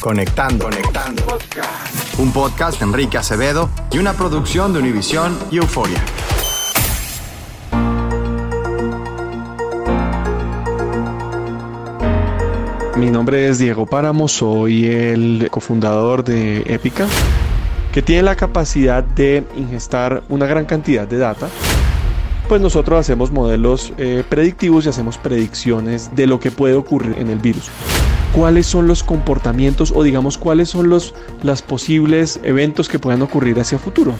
Conectando, conectando. Un podcast de Enrique Acevedo y una producción de Univisión y Euforia. Mi nombre es Diego Páramo, soy el cofundador de Épica, que tiene la capacidad de ingestar una gran cantidad de data. Pues nosotros hacemos modelos eh, predictivos y hacemos predicciones de lo que puede ocurrir en el virus. ¿Cuáles son los comportamientos o digamos cuáles son los las posibles eventos que puedan ocurrir hacia futuro?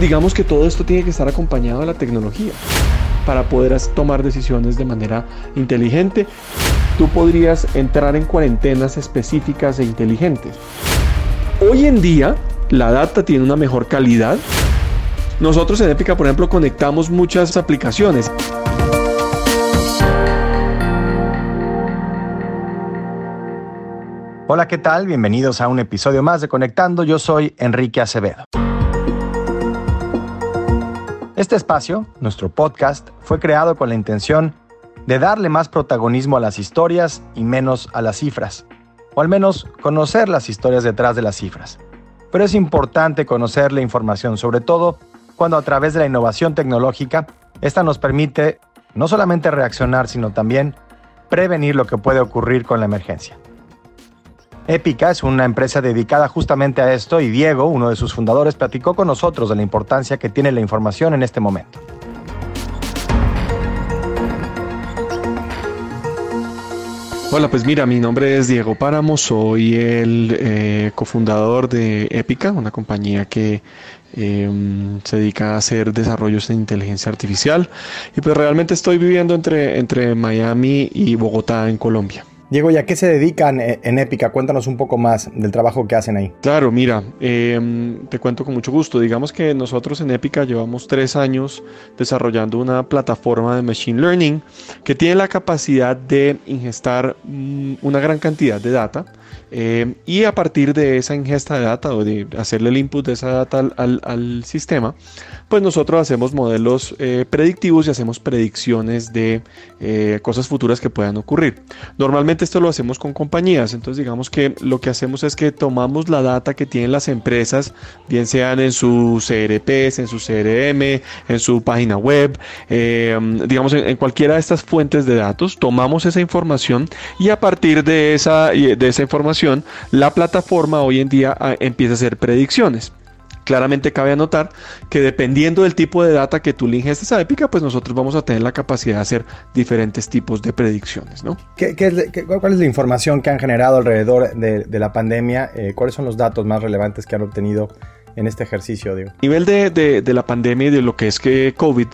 Digamos que todo esto tiene que estar acompañado de la tecnología para poder tomar decisiones de manera inteligente. Tú podrías entrar en cuarentenas específicas e inteligentes. Hoy en día la data tiene una mejor calidad. Nosotros en Épica, por ejemplo, conectamos muchas aplicaciones. Hola, ¿qué tal? Bienvenidos a un episodio más de Conectando. Yo soy Enrique Acevedo. Este espacio, nuestro podcast, fue creado con la intención de darle más protagonismo a las historias y menos a las cifras, o al menos conocer las historias detrás de las cifras. Pero es importante conocer la información, sobre todo cuando a través de la innovación tecnológica, esta nos permite no solamente reaccionar, sino también prevenir lo que puede ocurrir con la emergencia. Épica es una empresa dedicada justamente a esto y Diego, uno de sus fundadores, platicó con nosotros de la importancia que tiene la información en este momento. Hola, pues mira, mi nombre es Diego Páramo, soy el eh, cofundador de Épica, una compañía que eh, se dedica a hacer desarrollos en inteligencia artificial y pues realmente estoy viviendo entre, entre Miami y Bogotá en Colombia. Diego, ¿y a qué se dedican eh, en Épica? Cuéntanos un poco más del trabajo que hacen ahí. Claro, mira, eh, te cuento con mucho gusto. Digamos que nosotros en Épica llevamos tres años desarrollando una plataforma de Machine Learning que tiene la capacidad de ingestar mm, una gran cantidad de data eh, y a partir de esa ingesta de data o de hacerle el input de esa data al sistema, pues nosotros hacemos modelos eh, predictivos y hacemos predicciones de eh, cosas futuras que puedan ocurrir. Normalmente esto lo hacemos con compañías, entonces digamos que lo que hacemos es que tomamos la data que tienen las empresas, bien sean en sus CRPs, en su CRM, en su página web, eh, digamos en, en cualquiera de estas fuentes de datos, tomamos esa información y a partir de esa, de esa información la plataforma hoy en día ah, empieza a hacer predicciones. Claramente cabe anotar que dependiendo del tipo de data que tú le ingestes a Épica, pues nosotros vamos a tener la capacidad de hacer diferentes tipos de predicciones. ¿no? ¿Qué, es, ¿Cuál es la información que han generado alrededor de, la pandemia? Eh, ¿Cuáles son los datos más relevantes que han obtenido en este ejercicio, digo. A nivel de, de, la pandemia y de lo que es que COVID,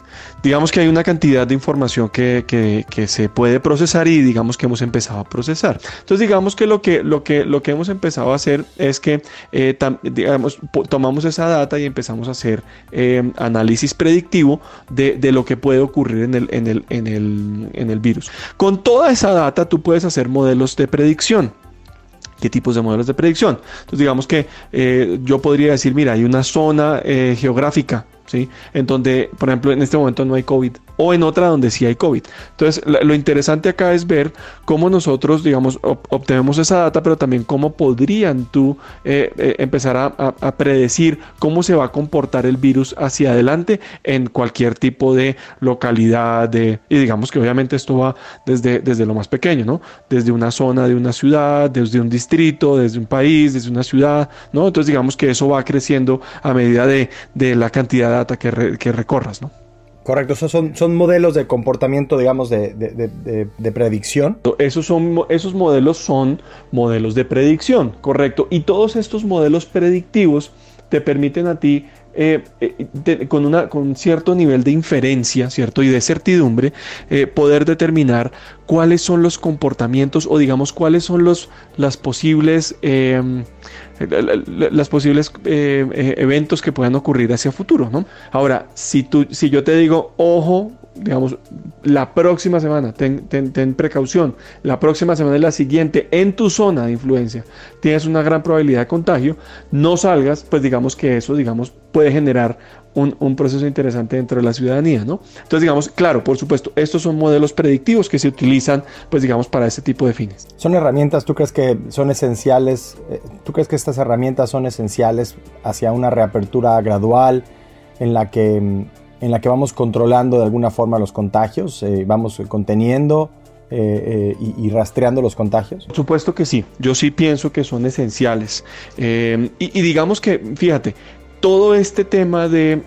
digamos que hay una cantidad de información que, que, que, se puede procesar y digamos que hemos empezado a procesar. Entonces digamos que lo que, lo que, lo que hemos empezado a hacer es que eh, digamos, tomamos esa data y empezamos a hacer eh, análisis predictivo de, de, lo que puede ocurrir en el, en, el, en, el, en el virus. Con toda esa data tú puedes hacer modelos de predicción qué tipos de modelos de predicción. Entonces digamos que eh, yo podría decir, mira, hay una zona eh, geográfica, ¿sí? En donde, por ejemplo, en este momento no hay COVID o en otra donde sí hay COVID. Entonces, lo interesante acá es ver cómo nosotros, digamos, obtenemos esa data, pero también cómo podrían tú eh, eh, empezar a, predecir cómo se va a comportar el virus hacia adelante en cualquier tipo de localidad. De, y digamos que obviamente esto va desde, desde lo más pequeño, ¿no? Desde una zona de una ciudad, desde un distrito, desde un país, desde una ciudad, ¿no? Entonces, digamos que eso va creciendo a medida de, la cantidad de data que recorras, ¿no? Correcto, son, son modelos de comportamiento, digamos, de, de, predicción. Esos, son, esos modelos son modelos de predicción, correcto. Y todos estos modelos predictivos te permiten a ti eh, eh, con, una, con cierto nivel de inferencia, ¿cierto? Y de certidumbre, eh, poder determinar cuáles son los comportamientos o digamos cuáles son los las posibles, posibles eventos que puedan ocurrir hacia futuro, ¿no? Ahora, si, tú, si yo te digo, ojo, digamos, la próxima semana, ten, ten, precaución, la próxima semana es la siguiente, en tu zona de influencia, tienes una gran probabilidad de contagio, no salgas, pues digamos que eso, digamos, puede generar un, un, proceso interesante dentro de la ciudadanía, ¿no? Entonces, digamos, claro, por supuesto, estos son modelos predictivos que se utilizan, pues digamos, para este tipo de fines. ¿Son herramientas, tú crees que son esenciales, eh, tú crees que estas herramientas son esenciales hacia una reapertura gradual en la que mm, en la que vamos controlando de alguna forma los contagios, eh, vamos conteniendo eh, eh, y, rastreando los contagios? Por supuesto que sí, yo sí pienso que son esenciales. y, y, digamos que, fíjate, todo este tema de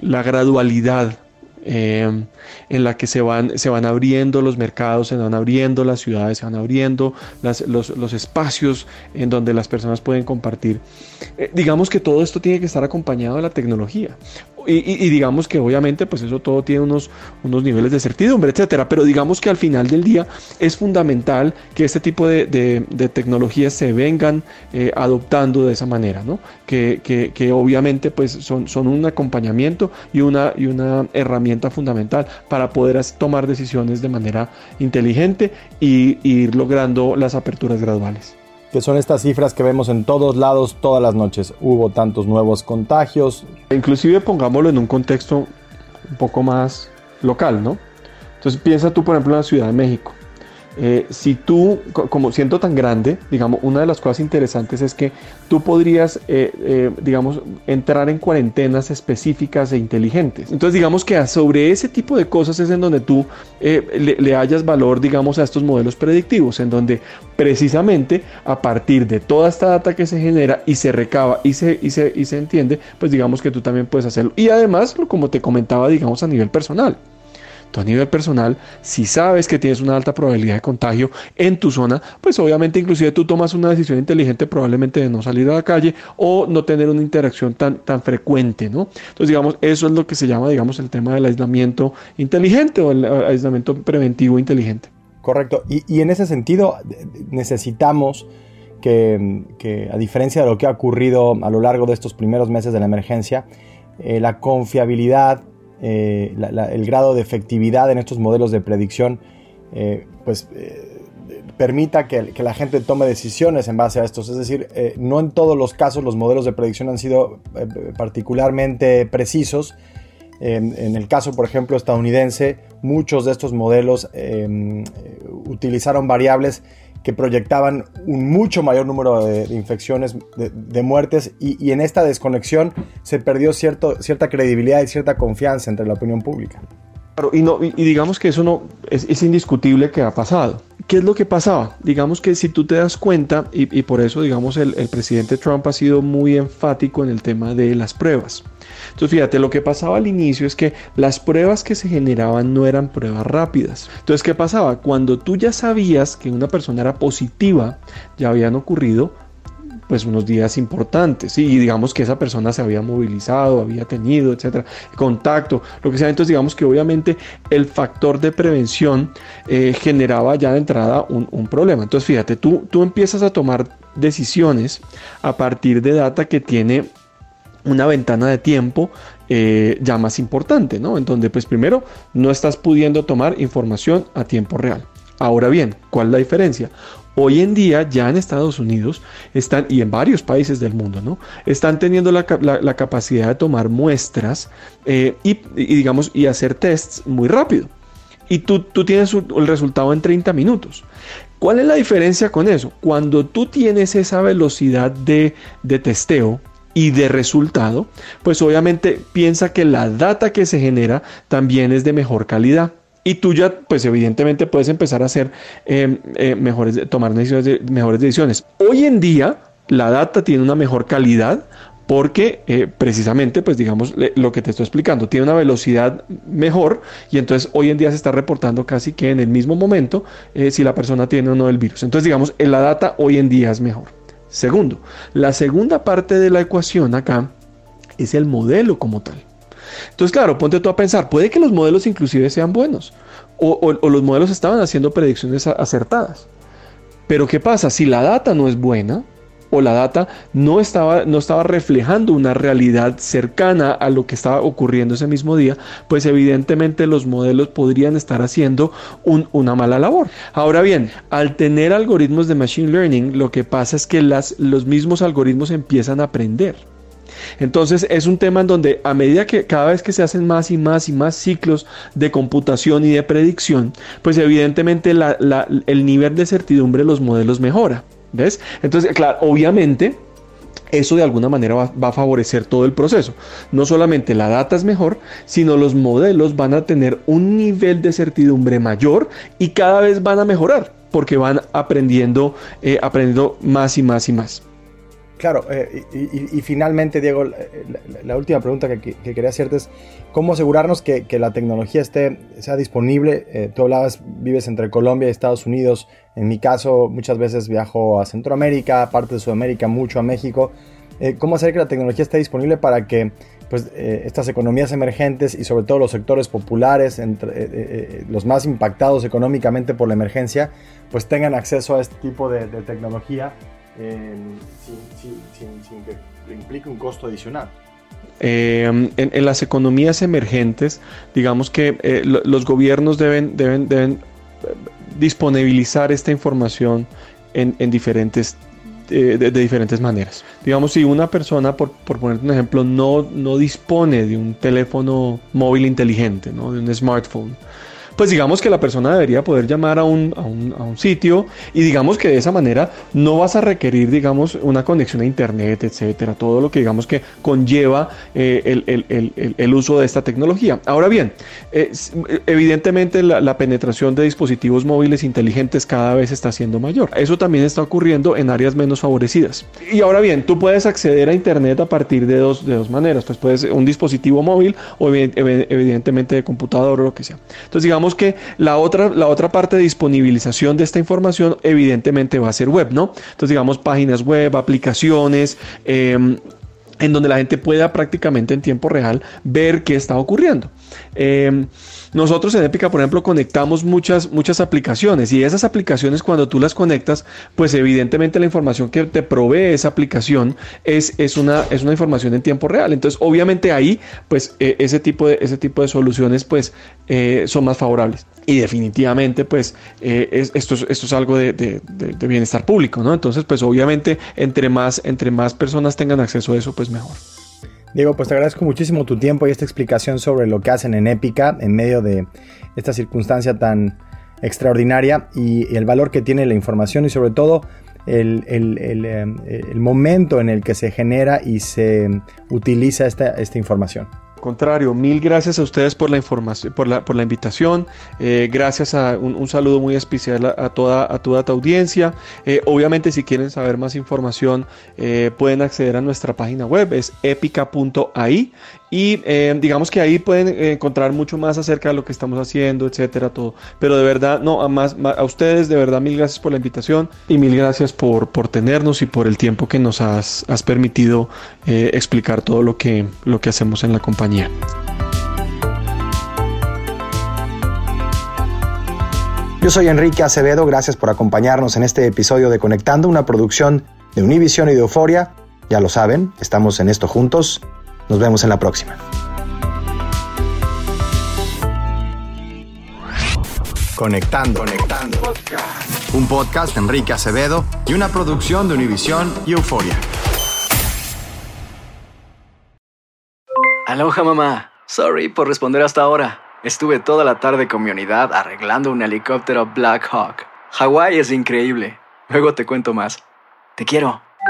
la gradualidad Em, en la que se van, se van abriendo los mercados, se van abriendo las ciudades, se van abriendo los, los, espacios en donde las personas pueden compartir. Eh, digamos que todo esto tiene que estar acompañado de la tecnología. Y, digamos que obviamente pues eso todo tiene unos, unos niveles de certidumbre, etcétera, pero digamos que al final del día es fundamental que este tipo de, de, tecnologías se vengan eh, adoptando de esa manera, ¿no? Que, que, que, obviamente pues son, son un acompañamiento y una, y una herramienta fundamental para poder tomar decisiones de manera inteligente y, y ir logrando las aperturas graduales que son estas cifras que vemos en todos lados todas las noches. Hubo tantos nuevos contagios. Inclusive pongámoslo en un contexto un poco más local, ¿no? Entonces piensa tú, por ejemplo, en la Ciudad de México. Eh, si tú, como siento tan grande, digamos, una de las cosas interesantes es que tú podrías, eh, eh, digamos, entrar en cuarentenas específicas e inteligentes. Entonces, digamos que sobre ese tipo de cosas es en donde tú le, le hayas valor, digamos, a estos modelos predictivos, en donde precisamente a partir de toda esta data que se genera y se recaba y se, y se, y se entiende, pues digamos que tú también puedes hacerlo. Y además, como te comentaba, digamos, a nivel personal. Tú a nivel personal, si sabes que tienes una alta probabilidad de contagio en tu zona, pues obviamente inclusive tú tomas una decisión inteligente probablemente de no salir a la calle o no tener una interacción tan, tan frecuente, ¿no? Entonces, digamos, eso es lo que se llama, digamos, el tema del aislamiento inteligente o el aislamiento preventivo inteligente. Correcto. Y, en ese sentido necesitamos que, a diferencia de lo que ha ocurrido a lo largo de estos primeros meses de la emergencia, eh, la confiabilidad eh, el grado de efectividad en estos modelos de predicción eh, pues eh, permita que, la gente tome decisiones en base a estos. Es decir, no en todos los casos los modelos de predicción han sido particularmente precisos. en el caso, por ejemplo, estadounidense, muchos de estos modelos utilizaron variables que proyectaban un mucho mayor número de, infecciones, de, muertes, y, en esta desconexión se perdió cierto, cierta credibilidad y cierta confianza entre la opinión pública. y, digamos que eso no es, indiscutible que ha pasado. ¿Qué es lo que pasaba? Digamos que si tú te das cuenta, y, por eso, digamos, el, el presidente Trump ha sido muy enfático en el tema de las pruebas. Entonces, fíjate, lo que pasaba al inicio es que las pruebas que se generaban no eran pruebas rápidas. Entonces, ¿qué pasaba? Cuando tú ya sabías que una persona era positiva, ya habían ocurrido pues unos días importantes y digamos que esa persona se había movilizado, había tenido, etcétera, contacto, lo que sea. Entonces digamos que obviamente el factor de prevención eh, generaba ya de entrada un, problema. Entonces fíjate, tú, tú empiezas a tomar decisiones a partir de data que tiene una ventana de tiempo eh, ya más importante, ¿no? En donde pues primero no estás pudiendo tomar información a tiempo real. Ahora bien, ¿cuál es la diferencia? Hoy en día ya en Estados Unidos están, y en varios países del mundo, ¿no? Están teniendo la, capacidad de tomar muestras eh, y, digamos, y hacer tests muy rápido. Y tú, tú tienes el resultado en 30 minutos. ¿Cuál es la diferencia con eso? Cuando tú tienes esa velocidad de, de testeo, y de resultado, pues obviamente piensa que la data que se genera también es de mejor calidad. Y tú ya, pues evidentemente puedes empezar a hacer eh, eh, mejores, tomar mejores decisiones. Hoy en día, la data tiene una mejor calidad porque eh, precisamente, pues digamos, lo que te estoy explicando, tiene una velocidad mejor y entonces hoy en día se está reportando casi que en el mismo momento si la persona tiene o no el virus. Entonces, digamos, la data hoy en día es mejor. Segundo, la segunda parte de la ecuación acá es el modelo como tal. Entonces, claro, ponte tú a pensar, puede que los modelos inclusive sean buenos o, los modelos estaban haciendo predicciones acertadas. Pero ¿qué pasa? Si la data no es buena o la data no estaba, no estaba reflejando una realidad cercana a lo que estaba ocurriendo ese mismo día, pues evidentemente los modelos podrían estar haciendo una mala labor. Ahora bien, al tener algoritmos de Machine Learning, lo que pasa es que las, los mismos algoritmos empiezan a aprender. Entonces es un tema en donde a medida que cada vez que se hacen más y más y más ciclos de computación y de predicción, pues evidentemente el nivel de certidumbre de los modelos mejora. ¿Ves? Entonces, claro, obviamente eso de alguna manera va, a favorecer todo el proceso. No solamente la data es mejor, sino los modelos van a tener un nivel de certidumbre mayor y cada vez van a mejorar porque van aprendiendo, eh, aprendiendo más y más y más. Claro, eh, y, finalmente, Diego, la, última pregunta que, quería hacerte es, ¿cómo asegurarnos que, la tecnología esté, sea disponible? Eh, tú hablabas, vives entre Colombia y Estados Unidos, en mi caso muchas veces viajo a Centroamérica, parte de Sudamérica, mucho a México. Eh, ¿Cómo hacer que la tecnología esté disponible para que pues, estas economías emergentes y sobre todo los sectores populares, entre, los más impactados económicamente por la emergencia, pues tengan acceso a este tipo de tecnología? Sin, que implique un costo adicional. Eh, en, las economías emergentes, digamos que eh, los gobiernos deben, deben, deben eh, disponibilizar esta información en, diferentes de, diferentes maneras. Digamos, si una persona, por, por ponerte un ejemplo, no, no dispone de un teléfono móvil inteligente, ¿no? de un smartphone, pues digamos que la persona debería poder llamar a un, a un, sitio y digamos que de esa manera no vas a requerir, digamos, una conexión a internet, etcétera, todo lo que digamos que conlleva eh, el, el, el, uso de esta tecnología. Ahora bien, evidentemente la, la, penetración de dispositivos móviles inteligentes cada vez está siendo mayor. Eso también está ocurriendo en áreas menos favorecidas. Y ahora bien, tú puedes acceder a internet a partir de dos, de dos maneras. Pues puedes un dispositivo móvil o evidentemente de computador o lo que sea. Entonces digamos que la otra, la otra parte de disponibilización de esta información evidentemente va a ser web, ¿no? Entonces digamos páginas web, aplicaciones, em, en donde la gente pueda prácticamente en tiempo real ver qué está ocurriendo. Em, nosotros en Épica, por ejemplo, conectamos muchas, muchas aplicaciones y esas aplicaciones cuando tú las conectas, pues evidentemente la información que te provee esa aplicación es, es, una, es una información en tiempo real. Entonces, obviamente ahí, pues e, ese, tipo de, ese tipo de soluciones, pues eh, son más favorables. Y definitivamente, pues eh, esto, es, esto es algo de, de, bienestar público, ¿no? Entonces, pues obviamente, entre más, entre más personas tengan acceso a eso, pues mejor. Diego, pues te agradezco muchísimo tu tiempo y esta explicación sobre lo que hacen en Épica en medio de esta circunstancia tan extraordinaria y, el valor que tiene la información y sobre todo el, eh, momento en el que se genera y se utiliza esta, esta información. Contrario, mil gracias a ustedes por la información, por la, por la invitación. Eh, gracias a un, saludo muy especial a, toda, a toda tu audiencia. Eh, obviamente, si quieren saber más información, eh, pueden acceder a nuestra página web, es epica.ai. Y digamos que ahí pueden encontrar mucho más acerca de lo que estamos haciendo, etcétera, todo. Pero de verdad, no, a, más, a ustedes, de verdad, mil gracias por la invitación y mil gracias por, por tenernos y por el tiempo que nos has, has permitido explicar todo lo que, lo que hacemos en la compañía. Yo soy Enrique Acevedo, gracias por acompañarnos en este episodio de Conectando, una producción de Univision y de Euforia. Ya lo saben, estamos en esto juntos. Nos vemos en la próxima. Conectando. Conectando. Un podcast de Enrique Acevedo y una producción de Univision y Euforia. Aloha mamá. Sorry por responder hasta ahora. Estuve toda la tarde con mi unidad arreglando un helicóptero Black Hawk. Hawái es increíble. Luego te cuento más. Te quiero.